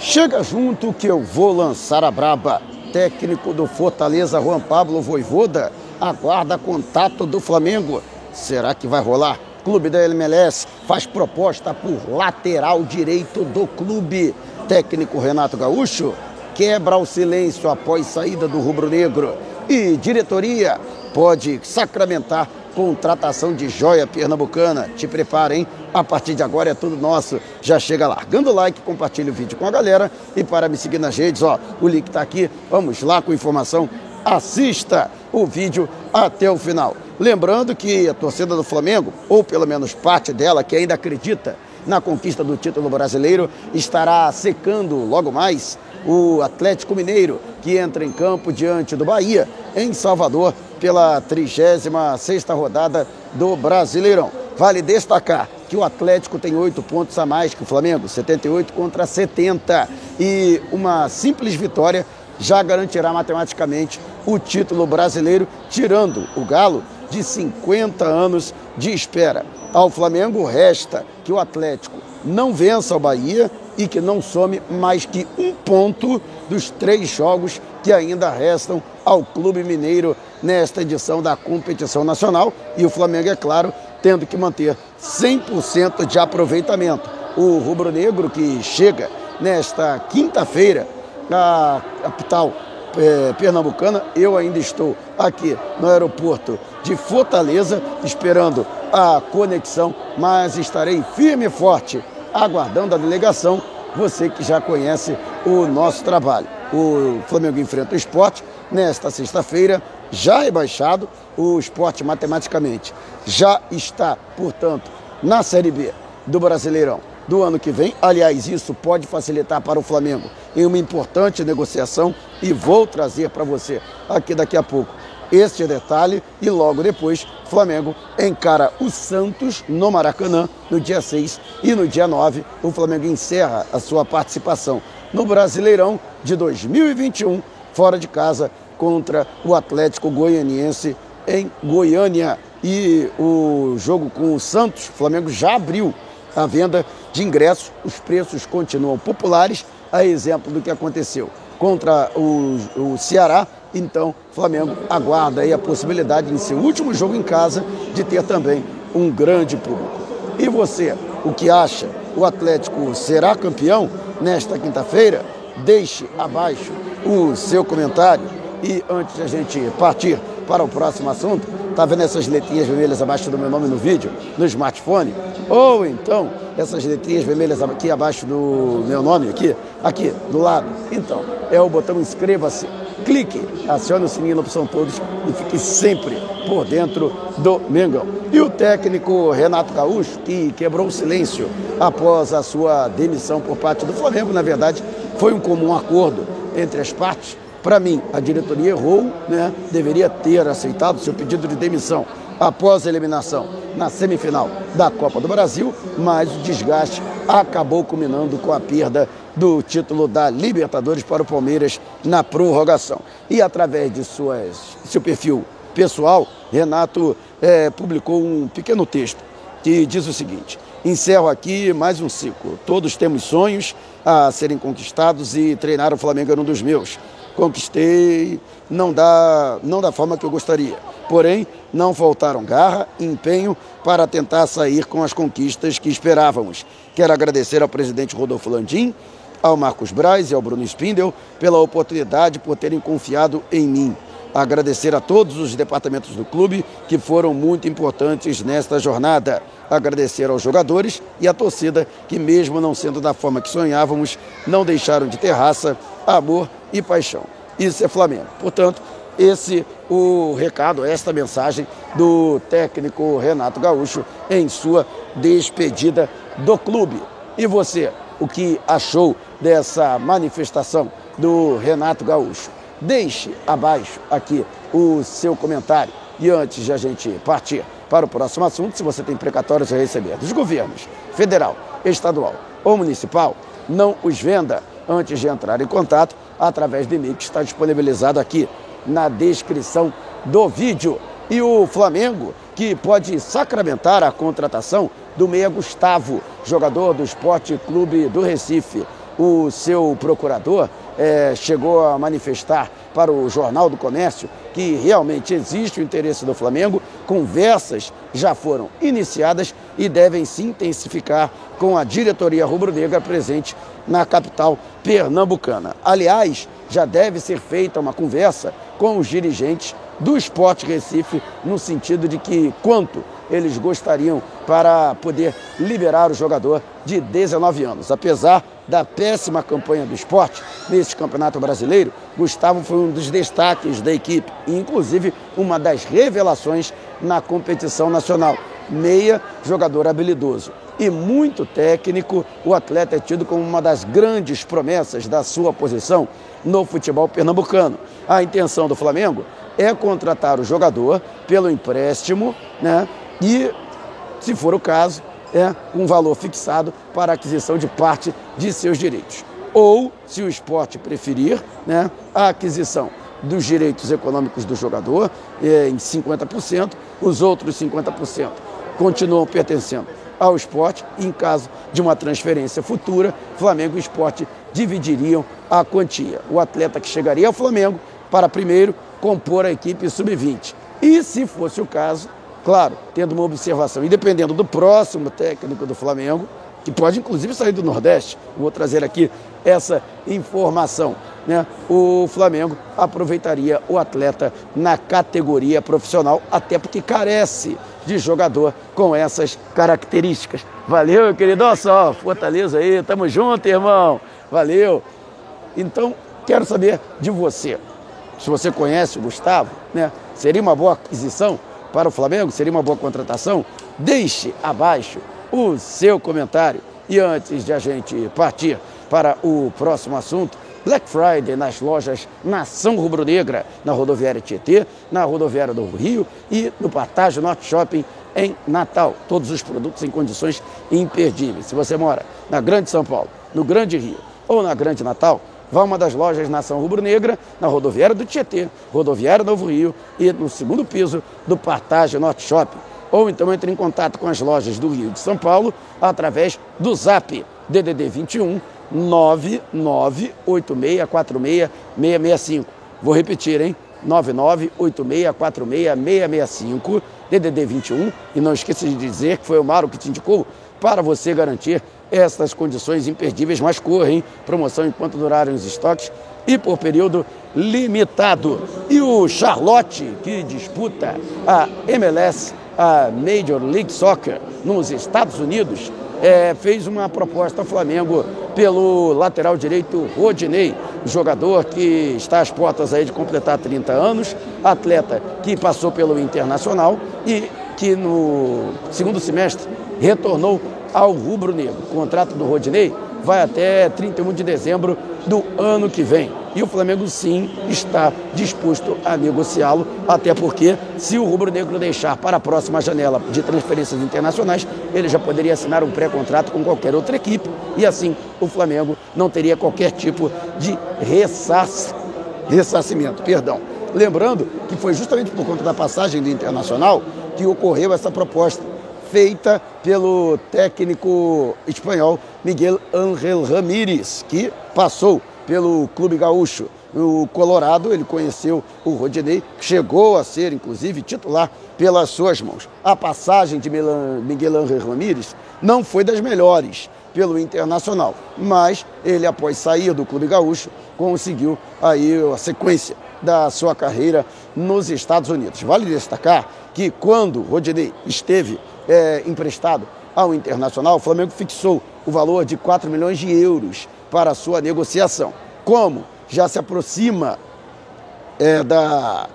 Chega junto que eu vou lançar a braba. Técnico do Fortaleza, Juan Pablo Voivoda, aguarda contato do Flamengo. Será que vai rolar? Clube da MLS faz proposta por lateral direito do clube. Técnico Renato Gaúcho quebra o silêncio após saída do rubro-negro. E diretoria pode sacramentar contratação de joia pernambucana. Te prepara, hein? A partir de agora é tudo nosso. Já chega largando o like, compartilha o vídeo com a galera. E para me seguir nas redes, ó, o link está aqui. Vamos lá com informação. Assista o vídeo até o final. Lembrando que a torcida do Flamengo, ou pelo menos parte dela que ainda acredita na conquista do título brasileiro, estará secando logo mais o Atlético Mineiro, que entra em campo diante do Bahia, em Salvador, pela 36ª rodada do Brasileirão. Vale destacar que o Atlético tem oito pontos a mais que o Flamengo, 78 contra 70. E uma simples vitória já garantirá matematicamente o título brasileiro, tirando o Galo de 50 anos de espera. Ao Flamengo resta que o Atlético não vença o Bahia e que não some mais que um ponto dos três jogos que ainda restam ao Clube Mineiro nesta edição da competição nacional. E o Flamengo, é claro, tendo que manter 100% de aproveitamento. O rubro-negro que chega nesta quinta-feira na capital é, pernambucana, eu ainda estou aqui no aeroporto de Fortaleza, esperando a conexão, mas estarei firme e forte aguardando a delegação, você que já conhece o nosso trabalho. O Flamengo enfrenta o esporte nesta sexta-feira, já rebaixado, o esporte matematicamente já está, portanto, na Série B do Brasileirão do ano que vem. Aliás, isso pode facilitar para o Flamengo em uma importante negociação e vou trazer para você aqui daqui a pouco este detalhe e logo depois Flamengo encara o Santos no Maracanã no dia 6 e no dia 9 o Flamengo encerra a sua participação no Brasileirão de 2021 fora de casa contra o Atlético Goianiense em Goiânia. E o jogo com o Santos, Flamengo já abriu a venda de ingressos, os preços continuam populares, a exemplo do que aconteceu contra o, o Ceará. Então, Flamengo aguarda aí a possibilidade, em seu último jogo em casa, de ter também um grande público. E você, o que acha? O Atlético será campeão nesta quinta-feira? Deixe abaixo o seu comentário. E antes de a gente partir para o próximo assunto, tá vendo essas letrinhas vermelhas abaixo do meu nome no vídeo, no smartphone? Ou então essas letrinhas vermelhas aqui abaixo do meu nome, aqui, aqui, do lado. Então, é o botão inscreva-se, clique, acione o sininho na opção todos e fique sempre por dentro do Mengão. E o técnico Renato Gaúcho, que quebrou o silêncio após a sua demissão por parte do Flamengo, na verdade, foi um comum acordo entre as partes. Para mim, a diretoria errou, né? deveria ter aceitado seu pedido de demissão após a eliminação na semifinal da Copa do Brasil, mas o desgaste acabou culminando com a perda do título da Libertadores para o Palmeiras na prorrogação. E através de suas, seu perfil pessoal, Renato é, publicou um pequeno texto que diz o seguinte: Encerro aqui mais um ciclo. Todos temos sonhos a serem conquistados e treinar o Flamengo era um dos meus. Conquistei, não da, não da forma que eu gostaria Porém, não faltaram garra e empenho para tentar sair com as conquistas que esperávamos. Quero agradecer ao presidente Rodolfo Landim, ao Marcos Braz e ao Bruno Spindel pela oportunidade por terem confiado em mim. Agradecer a todos os departamentos do clube que foram muito importantes nesta jornada. Agradecer aos jogadores e à torcida que, mesmo não sendo da forma que sonhávamos, não deixaram de ter raça, amor e paixão. Isso é Flamengo. Portanto, esse o recado, esta mensagem do técnico Renato Gaúcho em sua despedida do clube. E você, o que achou dessa manifestação do Renato Gaúcho? Deixe abaixo aqui o seu comentário. E antes de a gente partir para o próximo assunto, se você tem precatórios a receber dos governos federal, estadual ou municipal, não os venda antes de entrar em contato através do e-mail que está disponibilizado aqui na descrição do vídeo. E o Flamengo, que pode sacramentar a contratação do meia Gustavo, jogador do Esporte Clube do Recife. o seu procurador é, chegou a manifestar para o Jornal do Comércio que realmente existe o interesse do Flamengo, conversas já foram iniciadas e devem se intensificar com a diretoria rubro-negra presente na capital pernambucana. Aliás, já deve ser feita uma conversa com os dirigentes do Esporte Recife, no sentido de que quanto eles gostariam para poder liberar o jogador de 19 anos. Apesar da péssima campanha do esporte nesse campeonato brasileiro, Gustavo foi um dos destaques da equipe e, inclusive, uma das revelações na competição nacional. Meia, jogador habilidoso e muito técnico, o atleta é tido como uma das grandes promessas da sua posição no futebol pernambucano. A intenção do Flamengo é contratar o jogador pelo empréstimo, né? E, se for o caso, é um valor fixado para aquisição de parte de seus direitos. Ou, se o esporte preferir, né, a aquisição dos direitos econômicos do jogador é, em 50%, os outros 50% continuam pertencendo ao esporte e, em caso de uma transferência futura, Flamengo e esporte dividiriam a quantia. O atleta que chegaria ao Flamengo para primeiro compor a equipe sub-20. E, se fosse o caso, claro, tendo uma observação, e dependendo do próximo técnico do Flamengo, que pode inclusive sair do Nordeste, vou trazer aqui essa informação. Né? O Flamengo aproveitaria o atleta na categoria profissional, até porque carece de jogador com essas características. Valeu, querido. Olha só, Fortaleza aí, tamo junto, irmão. Valeu. Então, quero saber de você. Se você conhece o Gustavo, né? Seria uma boa aquisição para o Flamengo? Seria uma boa contratação? Deixe abaixo o seu comentário. E antes de a gente partir para o próximo assunto, Black Friday nas lojas Nação Rubro-Negra, na rodoviária Tietê, na rodoviária do Rio e no Partage Norte Shopping em Natal. Todos os produtos em condições imperdíveis. Se você mora na Grande São Paulo, no Grande Rio ou na Grande Natal, vá a uma das lojas Nação Rubro-Negra, na rodoviária do Tietê, rodoviária Novo Rio e no segundo piso do Partage Norte Shopping. Ou então entre em contato com as lojas do Rio de São Paulo através do Zap DDD 21 9986466665. Vou repetir, hein? 9986466665, DDD 21. E não esqueça de dizer que foi o Mauro que te indicou para você garantir essas condições imperdíveis, mas corre, hein? Promoção enquanto durarem os estoques e por período limitado. E o Charlotte, que disputa a MLS, a Major League Soccer, nos Estados Unidos, é, fez uma proposta ao Flamengo pelo lateral direito Rodinei, jogador que está às portas aí de completar 30 anos, atleta que passou pelo Internacional e que no segundo semestre retornou ao rubro negro. O contrato do Rodinei vai até 31 de dezembro do ano que vem. E o Flamengo sim está disposto a negociá-lo, até porque se o Rubro Negro deixar para a próxima janela de transferências internacionais, ele já poderia assinar um pré-contrato com qualquer outra equipe e assim o Flamengo não teria qualquer tipo de ressac... ressarcimento. Perdão. Lembrando que foi justamente por conta da passagem do Internacional que ocorreu essa proposta feita pelo técnico espanhol Miguel Ángel Ramírez, que passou pelo Clube Gaúcho. No Colorado, ele conheceu o Rodinei, chegou a ser, inclusive, titular pelas suas mãos. A passagem de Miguel Ángel Ramírez não foi das melhores pelo Internacional, mas ele, após sair do Clube Gaúcho, conseguiu aí a sequência da sua carreira nos Estados Unidos. Vale destacar que quando Rodinei esteve é, emprestado ao Internacional, o Flamengo fixou o valor de 4 milhões de euros para a sua negociação. Como já se aproxima é, da,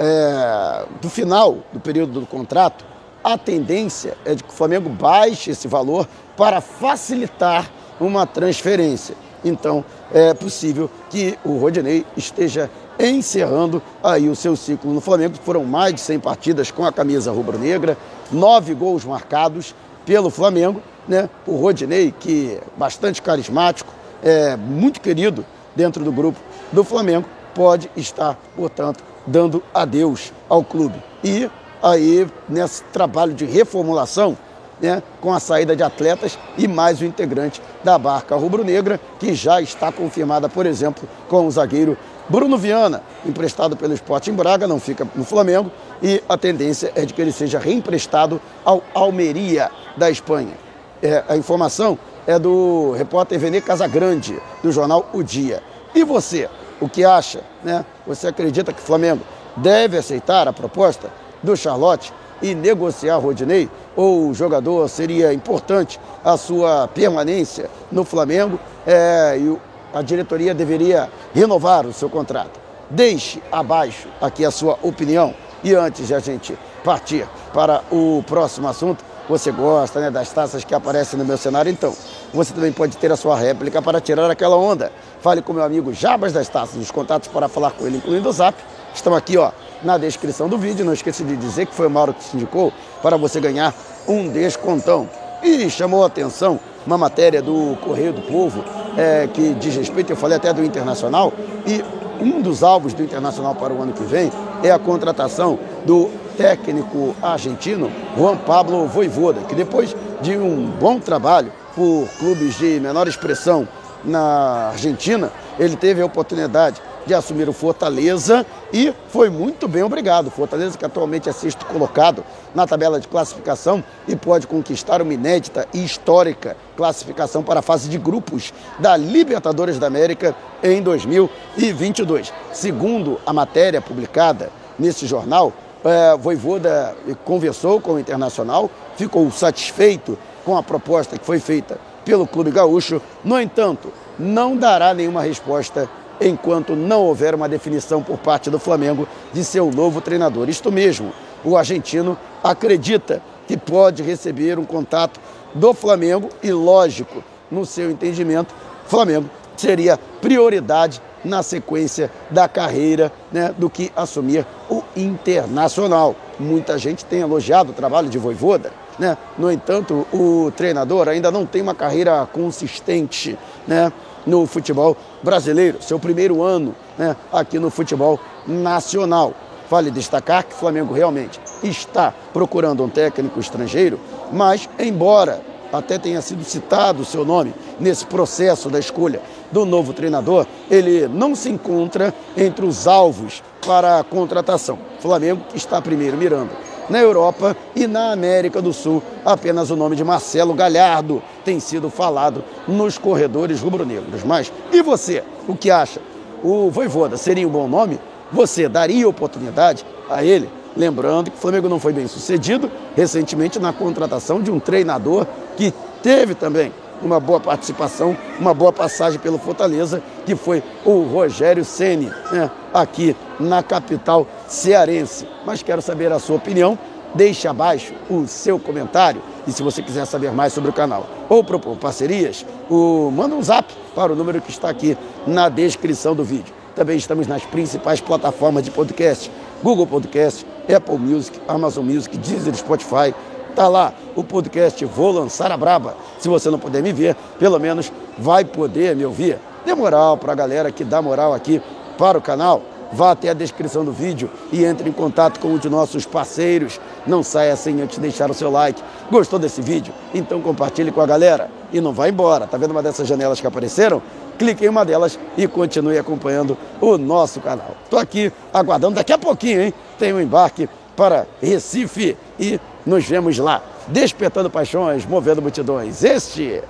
é, do final do período do contrato, a tendência é de que o Flamengo baixe esse valor para facilitar uma transferência. Então, é possível que o Rodinei esteja encerrando aí o seu ciclo no Flamengo. Foram mais de 100 partidas com a camisa rubro-negra, nove gols marcados pelo Flamengo. Né? O Rodinei, que é bastante carismático, é muito querido dentro do grupo do Flamengo, pode estar, portanto, dando adeus ao clube. E aí, nesse trabalho de reformulação, né, com a saída de atletas e mais o integrante da barca rubro-negra, que já está confirmada, por exemplo, com o zagueiro Bruno Viana, emprestado pelo Sporting Braga, não fica no Flamengo, e a tendência é de que ele seja reemprestado ao Almeria da Espanha. É, a informação é do repórter Vene Casagrande, do jornal O Dia. E você, o que acha? Né? Você acredita que o Flamengo deve aceitar a proposta do Charlotte e negociar Rodinei? Ou o jogador seria importante a sua permanência no Flamengo é, e a diretoria deveria renovar o seu contrato? Deixe abaixo aqui a sua opinião. E antes de a gente partir para o próximo assunto, você gosta né, das taças que aparecem no meu cenário, então você também pode ter a sua réplica para tirar aquela onda. Fale com meu amigo Jabas das Taças, os contatos para falar com ele, incluindo o Zap, estão aqui ó, na descrição do vídeo. Não esqueça de dizer que foi o Mauro que se indicou para você ganhar um descontão. E chamou a atenção uma matéria do Correio do Povo é, que diz respeito, eu falei até do Internacional, e um dos alvos do Internacional para o ano que vem é a contratação do técnico argentino Juan Pablo Voivoda, que depois de um bom trabalho por clubes de menor expressão na Argentina, ele teve a oportunidade de assumir o Fortaleza e foi muito bem obrigado. Fortaleza que atualmente é sexto colocado na tabela de classificação e pode conquistar uma inédita e histórica classificação para a fase de grupos da Libertadores da América em 2022. Segundo a matéria publicada nesse jornal, é, Voivoda conversou com o Internacional, ficou satisfeito com a proposta que foi feita pelo Clube Gaúcho. No entanto, não dará nenhuma resposta enquanto não houver uma definição por parte do Flamengo de seu novo treinador. Isto mesmo, o argentino acredita que pode receber um contato do Flamengo e, lógico, no seu entendimento, Flamengo seria prioridade na sequência da carreira né, do que assumir o Internacional. Muita gente tem elogiado o trabalho de Voivoda, né? no entanto, o treinador ainda não tem uma carreira consistente né, no futebol brasileiro, seu primeiro ano né, aqui no futebol nacional. Vale destacar que o Flamengo realmente está procurando um técnico estrangeiro, mas embora até tenha sido citado o seu nome nesse processo da escolha do novo treinador, ele não se encontra entre os alvos para a contratação. Flamengo está primeiro mirando na Europa e na América do Sul. Apenas o nome de Marcelo Galhardo tem sido falado nos corredores rubro-negros. Mas e você? O que acha? O Voivoda seria um bom nome? Você daria oportunidade a ele? Lembrando que o Flamengo não foi bem sucedido recentemente na contratação de um treinador que teve também uma boa participação, uma boa passagem pelo Fortaleza, que foi o Rogério Ceni, né, aqui na capital cearense. Mas quero saber a sua opinião. Deixe abaixo o seu comentário e se você quiser saber mais sobre o canal ou propor parcerias, o, manda um zap para o número que está aqui na descrição do vídeo. Também estamos nas principais plataformas de podcast: Google Podcast, Apple Music, Amazon Music, Deezer, Spotify. Tá lá o podcast Vou Lançar a Braba. Se você não puder me ver, pelo menos vai poder me ouvir. Dê moral para a galera que dá moral aqui para o canal. Vá até a descrição do vídeo e entre em contato com um de nossos parceiros. Não saia sem antes deixar o seu like. Gostou desse vídeo? Então compartilhe com a galera. E não vá embora. Tá vendo uma dessas janelas que apareceram? clique em uma delas e continue acompanhando o nosso canal. Estou aqui aguardando, daqui a pouquinho, hein? Tem um embarque para Recife e nos vemos lá, despertando paixões, movendo multidões. Este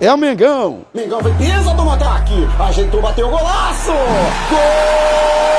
é o Mengão. Mengão vem, pisa do ataque. Ajeitou, bateu, o golaço! Gol!